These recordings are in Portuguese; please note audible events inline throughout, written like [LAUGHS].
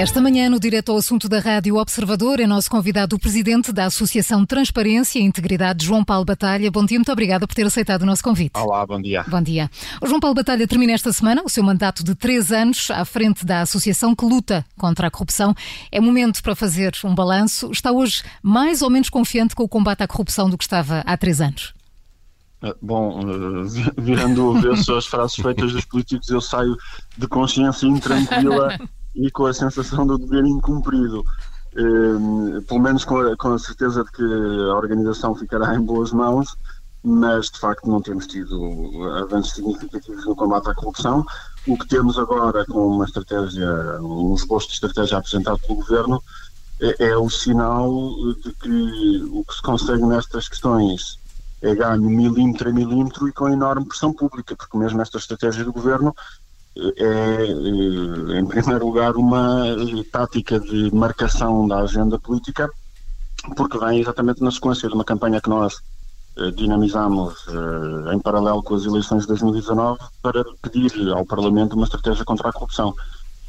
Esta manhã, no Direto ao Assunto da Rádio Observador, é nosso convidado o presidente da Associação Transparência e Integridade, João Paulo Batalha. Bom dia, muito obrigada por ter aceitado o nosso convite. Olá, bom dia. Bom dia. O João Paulo Batalha termina esta semana o seu mandato de três anos à frente da associação que luta contra a corrupção. É momento para fazer um balanço. Está hoje mais ou menos confiante com o combate à corrupção do que estava há três anos? Ah, bom, ah, [LAUGHS] virando o avesso as frases feitas dos políticos, eu saio de consciência intranquila e com a sensação do dever incumprido. Um, pelo menos com a, com a, certeza de que a organização ficará em boas mãos, mas de facto não temos tido avanços significativos no combate à corrupção. O que temos agora com uma estratégia, um esboço de estratégia apresentado pelo Governo, é, é o sinal de que o que se consegue nestas questões é ganho milímetro a milímetro e com enorme pressão pública, porque mesmo esta estratégia do Governo é, eh, em primeiro lugar, uma tática de marcação da agenda política, porque vem exatamente na sequência de uma campanha que nós eh, dinamizamos eh, em paralelo com as eleições de 2019 para pedir ao Parlamento uma estratégia contra a corrupção.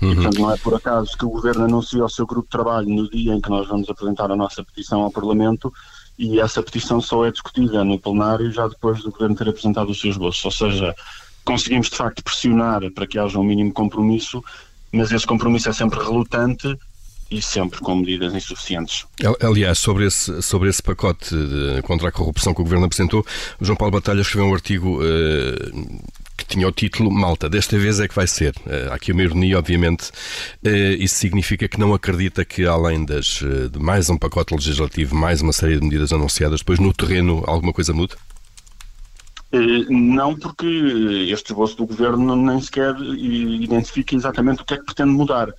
Uhum. E, portanto, não é por acaso que o Governo anuncia o seu grupo de trabalho no dia em que nós vamos apresentar a nossa petição ao Parlamento e essa petição só é discutida no plenário já depois do Governo ter apresentado os seus bolsos. Ou seja, conseguimos de facto pressionar para que haja um mínimo compromisso, mas esse compromisso é sempre relutante e sempre com medidas insuficientes. Aliás, sobre esse, sobre esse pacote contra a corrupção que o Governo apresentou, João Paulo Batalha escreveu um artigo uh, que tinha o título Malta, desta vez é que vai ser. Uh, há aqui uma ironia, obviamente. Uh, isso significa que não acredita que, além das, de mais um pacote legislativo, mais uma série de medidas anunciadas, depois no terreno alguma coisa muda? Eh, não porque este esboço do governo nem sequer identifica exatamente o que é que pretende mudar.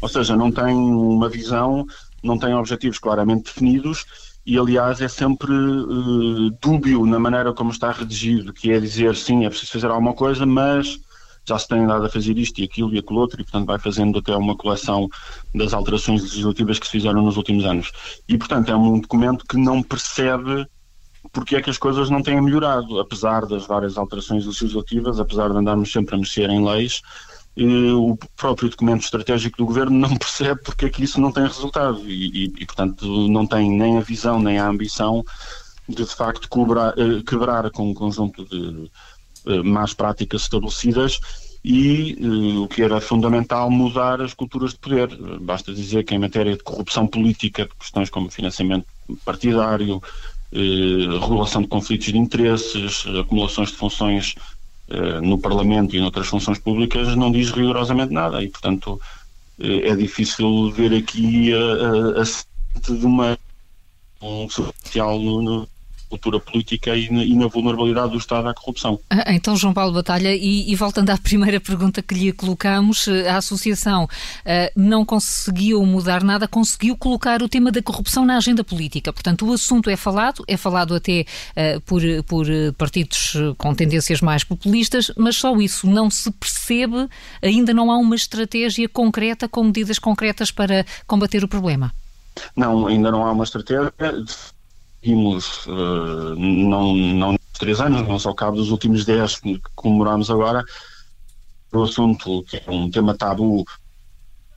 Ou seja, não tem uma visão, não tem objetivos claramente definidos e, aliás, é sempre uh, dúbio na maneira como está redigido, que é dizer sim, é preciso fazer alguma coisa, mas já se tem dado a fazer isto e aquilo e aquilo outro, e portanto vai fazendo até uma coleção das alterações legislativas que se fizeram nos últimos anos. E portanto é um documento que não percebe porque é que as coisas não têm melhorado, apesar das várias alterações legislativas, apesar de andarmos sempre a mexer em leis, o próprio documento estratégico do governo não [LAUGHS] percebe porque é que isso não tem resultado e, e, e portanto, não tem nem a visão nem a ambição de, de facto, cobrar, eh, quebrar com um conjunto de uh, más práticas estabelecidas e uh, o que era fundamental mudar as culturas de poder. Basta dizer que em matéria de corrupção política, de questões como financiamento partidário, eh, regulação de conflitos de interesses, acumulações de funções eh, no Parlamento e noutras funções públicas, não diz rigorosamente nada. E, portanto, eh, é difícil ver aqui a, a, a de uma um social no, cultura política e na, e na, vulnerabilidade do Estado à corrupção. Ah, então, João Paulo Batalha, e, e, voltando à primeira pergunta que lhe colocamos, eh, a Associação uh, não conseguiu mudar nada, conseguiu colocar o tema da corrupção na agenda política. Portanto, o assunto é falado, é falado até uh, por, por partidos com tendências mais populistas, mas só isso não se percebe, ainda não há uma estratégia concreta com medidas concretas para combater o problema. Não, ainda não há uma estratégia vimos uh, não, não três anos, mas ao cabo dos últimos dez que comemoramos agora, o assunto que é um tema tabu,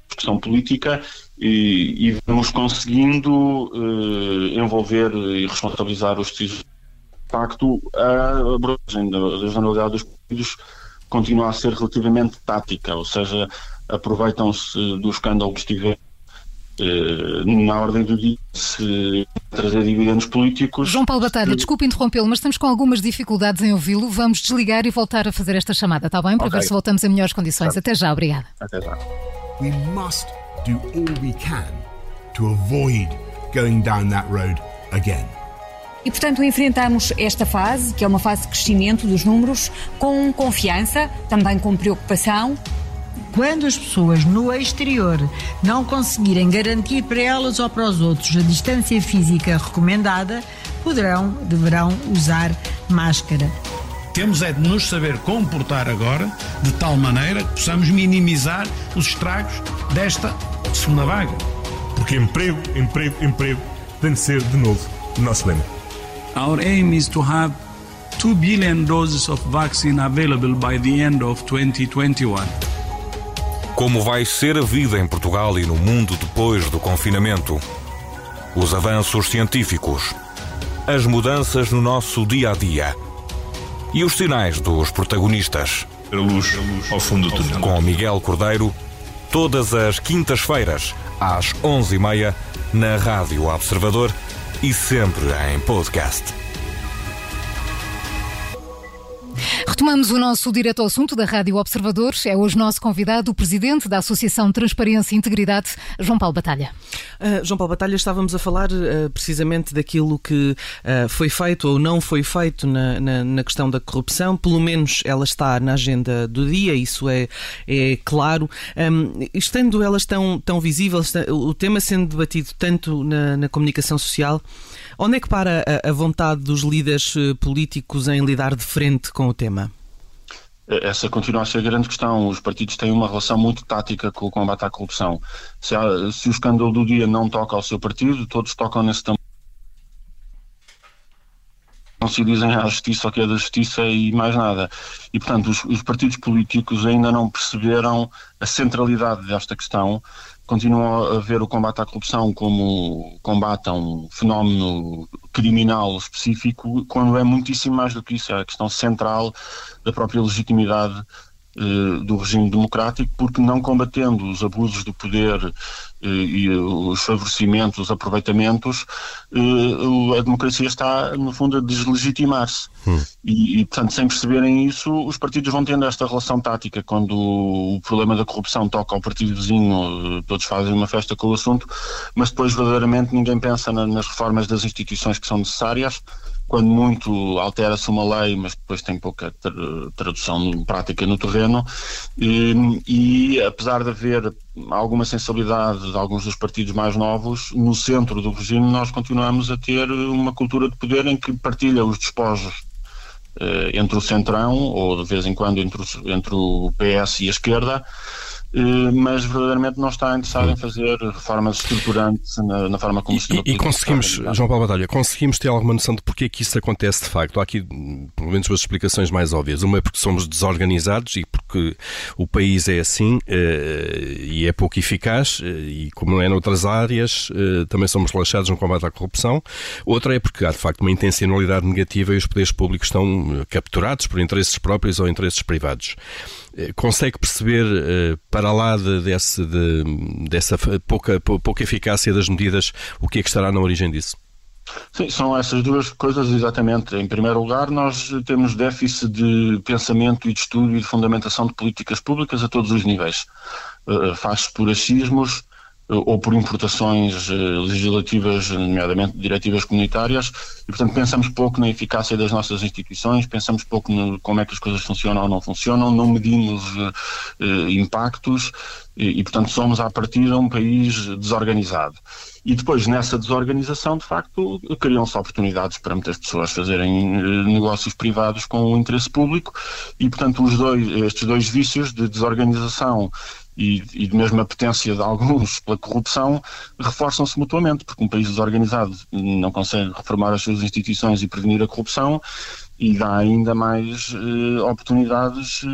questão política, e, e vamos conseguindo uh, envolver e responsabilizar os decisores. De facto, a abrangem da, da generalidade dos partidos continua a ser relativamente tática, ou seja, aproveitam-se do escândalo que estiver eh, na ordem do dia se trazer dividendos políticos. João Paulo Batalha, se... desculpe interrompê-lo, mas estamos com algumas dificuldades em ouvi-lo. Vamos desligar e voltar a fazer esta chamada, está bem? Para okay. ver se voltamos em melhores condições. Certo. Até já, obrigada. Até já. We must do all we can to avoid going down that road again. E, portanto, enfrentamos esta fase, que é uma fase de crescimento dos números, com confiança, também com preocupação, quando as pessoas no exterior não conseguirem garantir para elas ou para os outros a distância física recomendada, poderão, deverão usar máscara. Temos é de nos saber comportar agora de tal maneira que possamos minimizar os estragos desta segunda vaga. Porque emprego, emprego, emprego tem de ser de novo o nosso lema. Our aim is to have 2 billion doses of vaccine available by the end of 2021. Como vai ser a vida em Portugal e no mundo depois do confinamento? Os avanços científicos, as mudanças no nosso dia a dia e os sinais dos protagonistas. A luz ao fundo do túnel. Com Miguel Cordeiro, todas as quintas-feiras, às 11h30, na Rádio Observador e sempre em podcast. Retomamos o nosso direto ao assunto da Rádio Observador. É hoje nosso convidado o presidente da Associação Transparência e Integridade, João Paulo Batalha. Uh, João Paulo Batalha, estávamos a falar uh, precisamente daquilo que uh, foi feito ou não foi feito na, na, na, questão da corrupção. Pelo menos ela está na agenda do dia, isso é, é claro. Um, estando elas tão, tão visíveis, o tema sendo debatido tanto na, na comunicação social, onde é que para a, vontade dos líderes políticos em lidar de frente com o tema? Essa continua a ser a grande questão. Os partidos têm uma relação muito tática com o combate à corrupção. Se, há, se o escândalo do dia não toca ao seu partido, todos tocam nesse também. Não se dizem à justiça o que é da justiça e mais nada. E, portanto, os, os partidos políticos ainda não perceberam a centralidade desta questão continuam a ver o combate à corrupção como combate a um fenómeno criminal específico, quando é muitíssimo mais do que isso, é a questão central da própria legitimidade do regime democrático, porque não combatendo os abusos do poder eh, e os favorecimentos, os aproveitamentos, eh, a democracia está, no fundo, a deslegitimar-se. Hum. E, e, portanto, sem perceberem isso, os partidos vão tendo esta relação tática. Quando o problema da corrupção toca ao partido vizinho, todos fazem uma festa com o assunto, mas depois, verdadeiramente, ninguém pensa nas reformas das instituições que são necessárias quando muito altera-se uma lei, mas depois tem pouca tradução prática no terreno, e, e, apesar de haver alguma sensibilidade de alguns dos partidos mais novos, no centro do regime nós continuamos a ter uma cultura de poder em que partilha os despojos eh, entre o centrão, ou de vez em quando entre o, entre o PS e a esquerda, mas verdadeiramente não está interessado em fazer reformas estruturantes na, na forma como se E, e conseguimos, João Paulo Batalha, conseguimos ter alguma noção de porque é que isso acontece de facto? Há aqui, pelo menos, duas explicações mais óbvias. Uma é porque somos desorganizados e porque o país é assim uh, e é pouco eficaz uh, e, como é noutras áreas, também somos relaxados no combate à corrupção. Outra é porque há, de facto, uma intencionalidade negativa e os poderes públicos estão capturados por interesses próprios ou interesses privados. Consegue perceber, para lá de, desse, de, dessa pouca, pouca eficácia das medidas, o que é que estará na origem disso? Sim, são essas duas coisas exatamente. Em primeiro lugar, nós temos déficit de pensamento e de estudo e de fundamentação de políticas públicas a todos os níveis. Uh, Faz-se por achismos, ou por importações eh, legislativas, nomeadamente diretivas comunitárias, e portanto pensamos pouco na eficácia das nossas instituições, pensamos pouco no como é que as coisas funcionam ou não funcionam, não medimos uh, impactos e, e, portanto somos à partida um país desorganizado. E depois nessa desorganização, de facto, criam-se oportunidades para muitas pessoas fazerem negócios privados com o interesse público e portanto os dois, estes dois vícios de desorganização e, e mesmo a potência de alguns [LAUGHS] pela corrupção reforçam-se mutuamente, porque um país desorganizado não consegue reformar as suas instituições e prevenir a corrupção e dá ainda mais uh, oportunidades uh,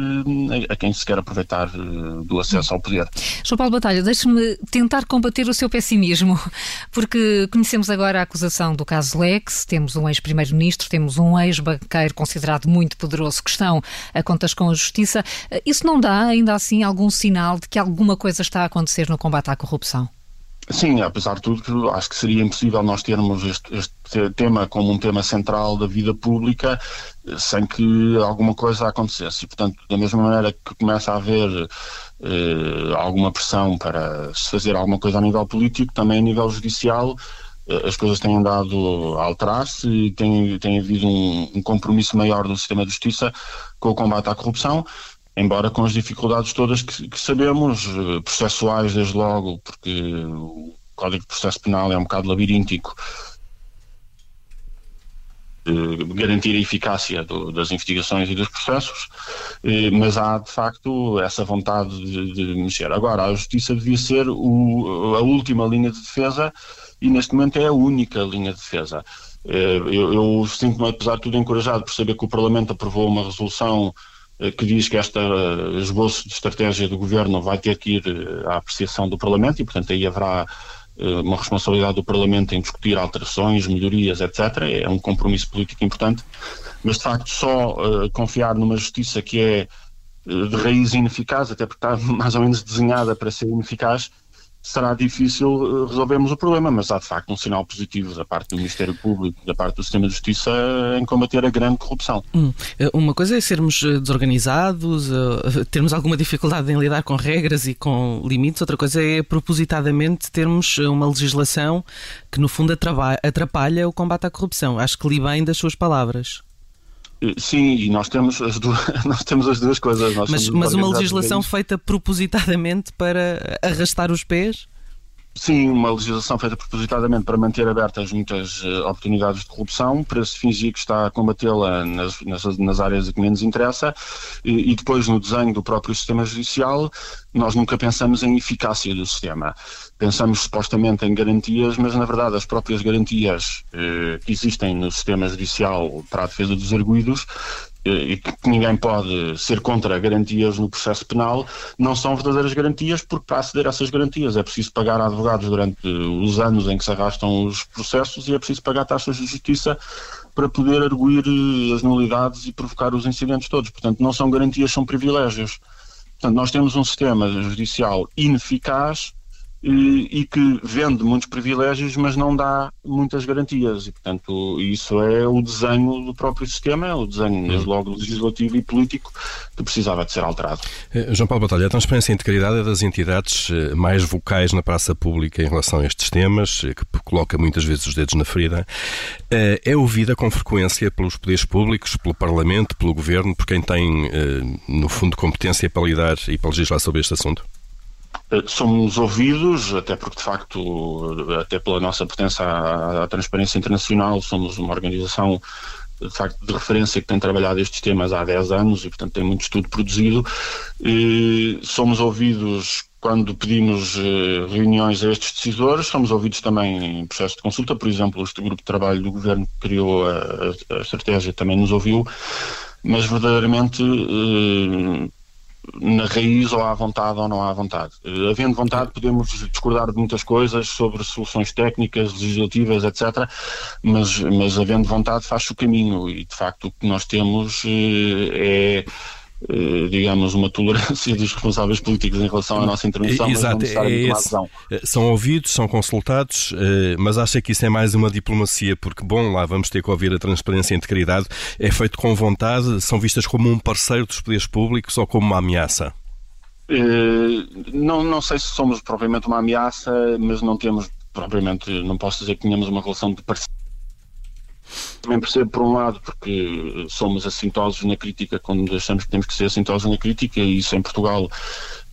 a quem se quer aproveitar uh, do acesso ao poder. João Paulo Batalha, deixe-me tentar combater o seu pessimismo, [LAUGHS] porque conhecemos agora a acusação do caso Lex, temos um ex-primeiro-ministro, temos um ex-banqueiro considerado muito poderoso que estão a contas com a justiça. Isso não dá, ainda assim, algum sinal de que alguma coisa está a acontecer no combate à corrupção? Sim, apesar de tudo, acho que seria impossível nós termos este, este, tema como um tema central da vida pública sem que alguma coisa acontecesse. E, portanto, da mesma maneira que começa a haver eh, alguma pressão para se fazer alguma coisa a nível político, também a nível judicial eh, as coisas têm andado a alterar-se e tem, tem havido um, um compromisso maior do sistema de justiça com o combate à corrupção embora com as dificuldades todas que, que, sabemos, eh, processuais desde logo, porque o Código de Processo Penal é um bocado labiríntico, garantir a eficácia do, das investigações e dos processos, eh, mas há de facto essa vontade de, de, mexer. Agora, a Justiça devia ser o, a última linha de defesa e neste momento é a única linha de defesa. Eh, eu, eu sinto-me, apesar de tudo, encorajado por saber que o Parlamento aprovou uma resolução que diz que este esboço de estratégia do governo vai ter que ir à apreciação do Parlamento e, portanto, aí haverá uma responsabilidade do Parlamento em discutir alterações, melhorias, etc. É um compromisso político importante, mas de facto só confiar numa justiça que é de raiz ineficaz, até porque está [LAUGHS] mais ou menos desenhada para ser ineficaz, será difícil eh, resolvermos o problema, mas há de facto um sinal positivo da parte do Ministério Público, da parte do Sistema de Justiça em combater a grande corrupção. Hum. Eh, uma coisa é sermos eh, desorganizados, [LAUGHS] termos alguma dificuldade em lidar com regras e com limites, outra coisa é propositadamente termos uma legislação que no fundo atrapalha o combate à corrupção. Acho que li bem das suas palavras. Sim, e nós temos as duas, [LAUGHS] nós temos as duas coisas. Nós mas mas uma legislação feita propositadamente para arrastar os pés? Sim, uma legislação feita propositadamente para manter abertas muitas uh, oportunidades de corrupção, para se fingir que está a combatê-la nas, nas, nas, áreas que menos interessa, e, e, depois no desenho do próprio sistema judicial, nós nunca pensamos em eficácia do sistema. Pensamos supostamente em garantias, mas na verdade as próprias garantias uh, que existem no sistema judicial para a defesa dos arguídos e que ninguém pode ser contra garantias no processo penal, não são verdadeiras garantias, porque para aceder a essas garantias é preciso pagar a advogados durante os anos em que se arrastam os processos e é preciso pagar taxas de justiça para poder arguir as nulidades e provocar os incidentes todos. Portanto, não são garantias, são privilégios. Portanto, nós temos um sistema judicial ineficaz e, que vende muitos privilégios, mas não dá muitas garantias. E, portanto, isso é o desenho do próprio sistema, é o desenho, desde logo, legislativo e político, que precisava de ser alterado. Eh, João Paulo Batalha, a transparência e integridade é das entidades eh, mais vocais na praça pública em relação a estes temas, eh, que coloca muitas vezes os dedos na ferida. É ouvida com frequência pelos poderes públicos, pelo Parlamento, pelo Governo, por quem tem, no fundo, competência para lidar e para legislar sobre este assunto? Eh, somos ouvidos, até porque de facto, até pela nossa pertença à, à, transparência internacional, somos uma organização de facto de referência que tem trabalhado estes temas há 10 anos e portanto tem muito estudo produzido. E somos ouvidos quando pedimos eh, reuniões a estes decisores, somos ouvidos também em processo de consulta, por exemplo, este grupo de trabalho do governo que criou a, a estratégia também nos ouviu, mas verdadeiramente eh, na raiz ou à vontade ou não há vontade. Eh, havendo vontade, podemos discordar de muitas coisas sobre soluções técnicas, legislativas, etc. Mas, mas havendo vontade, faz o caminho e, de facto, o que nós temos eh, é digamos, uma tolerância [LAUGHS] dos responsáveis políticos em relação à nossa intervenção, Exato, é esse, eh, São ouvidos, são consultados, eh, mas acha que isso é mais uma diplomacia, porque, bom, lá vamos ter que ouvir a transparência e a integridade, é feito com vontade, são vistas como um parceiro dos poderes públicos ou como uma ameaça? Não, não sei se somos propriamente uma ameaça, mas não temos propriamente, não posso dizer que tenhamos uma relação de parceiro também percebo, por um lado, porque somos assintosos na crítica quando achamos que temos que ser assintosos na crítica, e isso em Portugal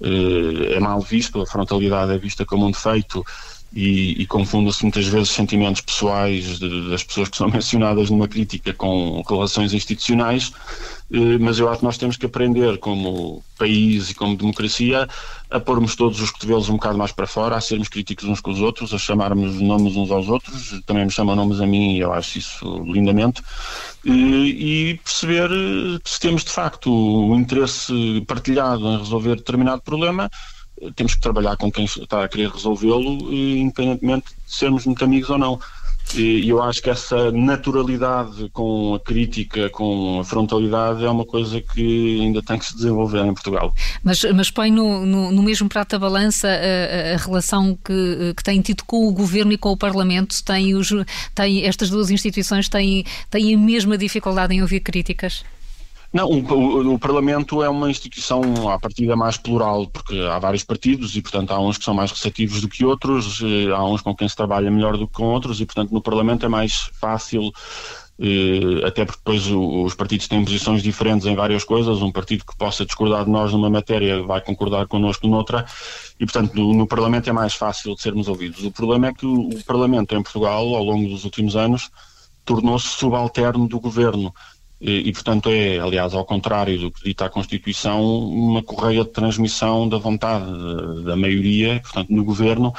eh, é mal visto, a frontalidade é vista como um defeito e, e confundem-se muitas vezes sentimentos pessoais de, das pessoas que são [LAUGHS] mencionadas numa crítica com relações institucionais, eh, mas eu acho que nós temos que aprender como país e como democracia a pormos todos os cotovelos um bocado mais para fora, a sermos críticos uns com os outros, a chamarmos nomes uns aos outros, também me chamam nomes a mim e eu acho isso lindamente, eh, e perceber se temos de facto o interesse partilhado em resolver determinado problema, temos que trabalhar com quem está a querer resolvê-lo, independentemente de sermos muito amigos ou não. E eu acho que essa naturalidade com a crítica, com a frontalidade, é uma coisa que ainda tem que se desenvolver em Portugal. Mas, mas põe no, no, no mesmo prato da balança a, a, relação que, que tem tido com o Governo e com o Parlamento? Tem os, tem, estas duas instituições têm, têm a mesma dificuldade em ouvir críticas? Não, o, o, Parlamento é uma instituição à partida mais plural, porque há vários partidos e, portanto, há uns que são mais receptivos do que outros, eh, há uns com quem se trabalha melhor do que com outros e, portanto, no Parlamento é mais fácil, eh, até porque depois os partidos têm posições diferentes em várias coisas, um partido que possa discordar de nós numa matéria vai concordar connosco noutra e, portanto, no, no Parlamento é mais fácil de sermos ouvidos. O problema é que o, o Parlamento em Portugal, ao longo dos últimos anos, tornou-se subalterno do Governo e, portanto, é, aliás, ao contrário do que dita a Constituição, uma correia de transmissão da vontade da maioria, portanto, no governo,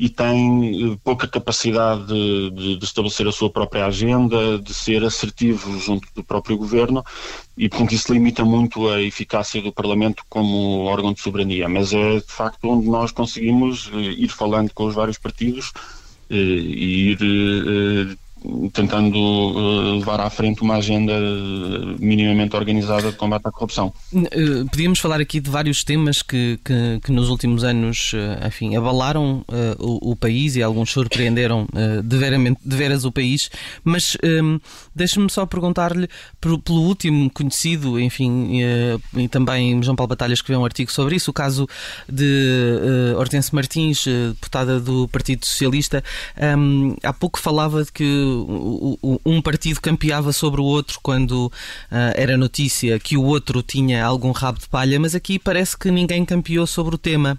e tem eh, pouca capacidade de, de, estabelecer a sua própria agenda, de ser assertivo junto do próprio governo, e, portanto, isso limita muito a eficácia do Parlamento como órgão de soberania. Mas é, de facto, onde nós conseguimos eh, ir falando com os vários partidos eh, e ir tentando uh, levar à frente uma agenda uh, minimamente organizada de combate à corrupção. Uh, podíamos falar aqui de vários temas que, que, que nos últimos anos enfim, abalaram o, o, país e alguns surpreenderam de veras o país, mas um, deixe-me só perguntar-lhe pelo último conhecido, enfim, e também João Paulo Batalha escreveu um artigo sobre isso, o caso de Hortense Martins, deputada do Partido Socialista, um, há pouco falava de que um partido campeava sobre o outro quando uh, era notícia que o outro tinha algum rabo de palha, mas aqui parece que ninguém campeou sobre o tema.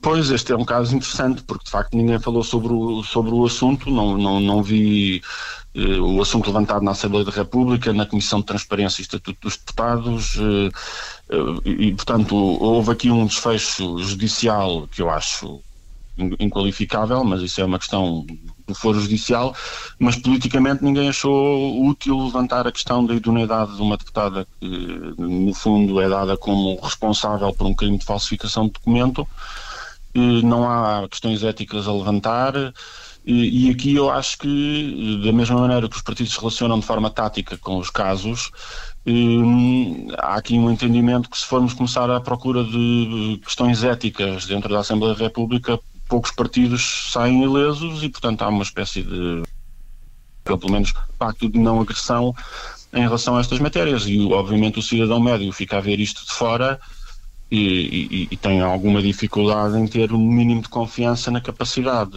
Pois, este é um caso interessante, porque de facto ninguém falou sobre o, sobre o assunto, não, não, não vi eh, o assunto levantado na Assembleia da República, na Comissão de Transparência e Estatuto dos Deputados, eh, eh, e portanto houve aqui um desfecho judicial que eu acho inqualificável, mas isso é uma questão do Foro Judicial, mas politicamente ninguém achou útil levantar a questão da idoneidade de uma deputada que, no fundo, é dada como responsável por um crime de falsificação de documento. Não há questões éticas a levantar. E aqui eu acho que, da mesma maneira que os partidos se relacionam de forma tática com os casos, hum, há aqui um entendimento que se formos começar à procura de questões éticas dentro da Assembleia da República, poucos partidos saem ilesos e, portanto, há uma espécie de, pelo menos, pacto de não agressão em relação a estas matérias. E, obviamente, o cidadão médio fica a ver isto de fora e, e, e tem alguma dificuldade em ter um mínimo de confiança na capacidade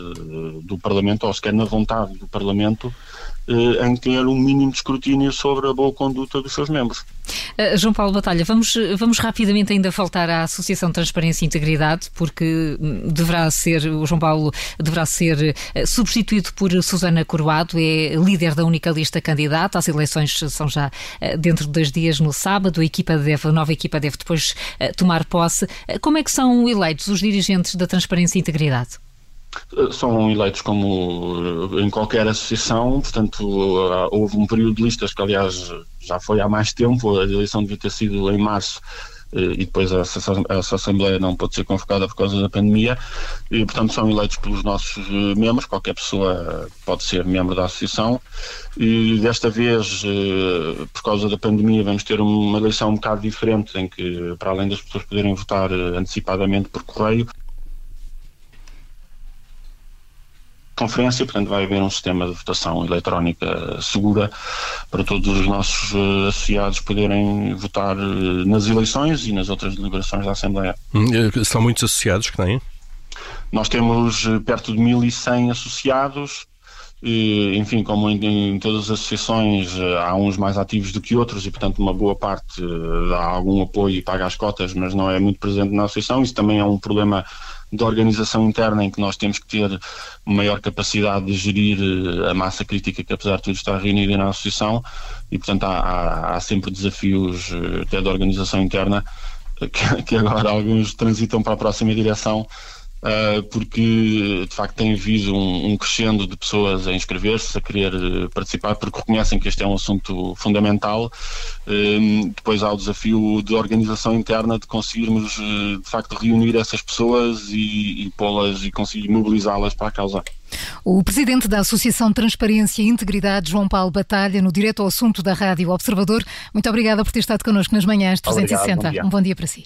do Parlamento, ou sequer na vontade do Parlamento, eh, em ter um mínimo de escrutínio sobre a boa conduta dos seus membros. Uh, João Paulo Batalha, vamos, vamos rapidamente ainda voltar à Associação Transparência e Integridade, porque hum, deverá ser, o João Paulo deverá ser uh, substituído por Susana Coroado, é líder da única lista candidata, as eleições são já uh, dentro de dois dias no sábado, a, equipa deve, a nova equipa deve depois tomar posse. Como é que são eleitos os dirigentes da Transparência e Integridade? São eleitos como em qualquer associação, portanto houve um período de listas que aliás já foi há mais tempo, a eleição devia ter sido em março eh, e depois essa, Assembleia não pode ser convocada por causa da pandemia. E portanto são eleitos pelos nossos eh, membros, qualquer pessoa pode ser membro da associação. E desta vez eh, por causa da pandemia vamos ter uma eleição um bocado diferente em que para além das pessoas poderem votar antecipadamente por correio conferência, portanto vai haver um sistema de votação eletrónica segura para todos os nossos uh, associados poderem votar uh, nas eleições e nas outras deliberações da Assembleia. Hum, eh, são muitos associados que têm? Nós temos perto de 1.100 associados, e, enfim, como em, em, todas as associações, há uns mais ativos do que outros e, portanto, uma boa parte dá algum apoio e paga as cotas, mas não é muito presente na associação. Isso também é um problema de organização interna em que nós temos que ter maior capacidade de gerir eh, a massa crítica que apesar de tudo está reunida na associação e portanto há, há, há sempre desafios eh, até de organização interna [LAUGHS] que, que agora alguns transitam para a próxima direção porque de facto tem havido um, um crescendo de pessoas a inscrever-se, a querer uh, participar, porque reconhecem que este é um assunto fundamental. Uh, depois há o desafio de organização interna de conseguirmos de facto reunir essas pessoas e, e pô-las e conseguir mobilizá-las para a causa. O presidente da Associação Transparência e Integridade, João Paulo Batalha, no direto ao assunto da Rádio Observador. Muito obrigada por ter estado connosco nas manhãs 360. Obrigado, bom um bom dia para si.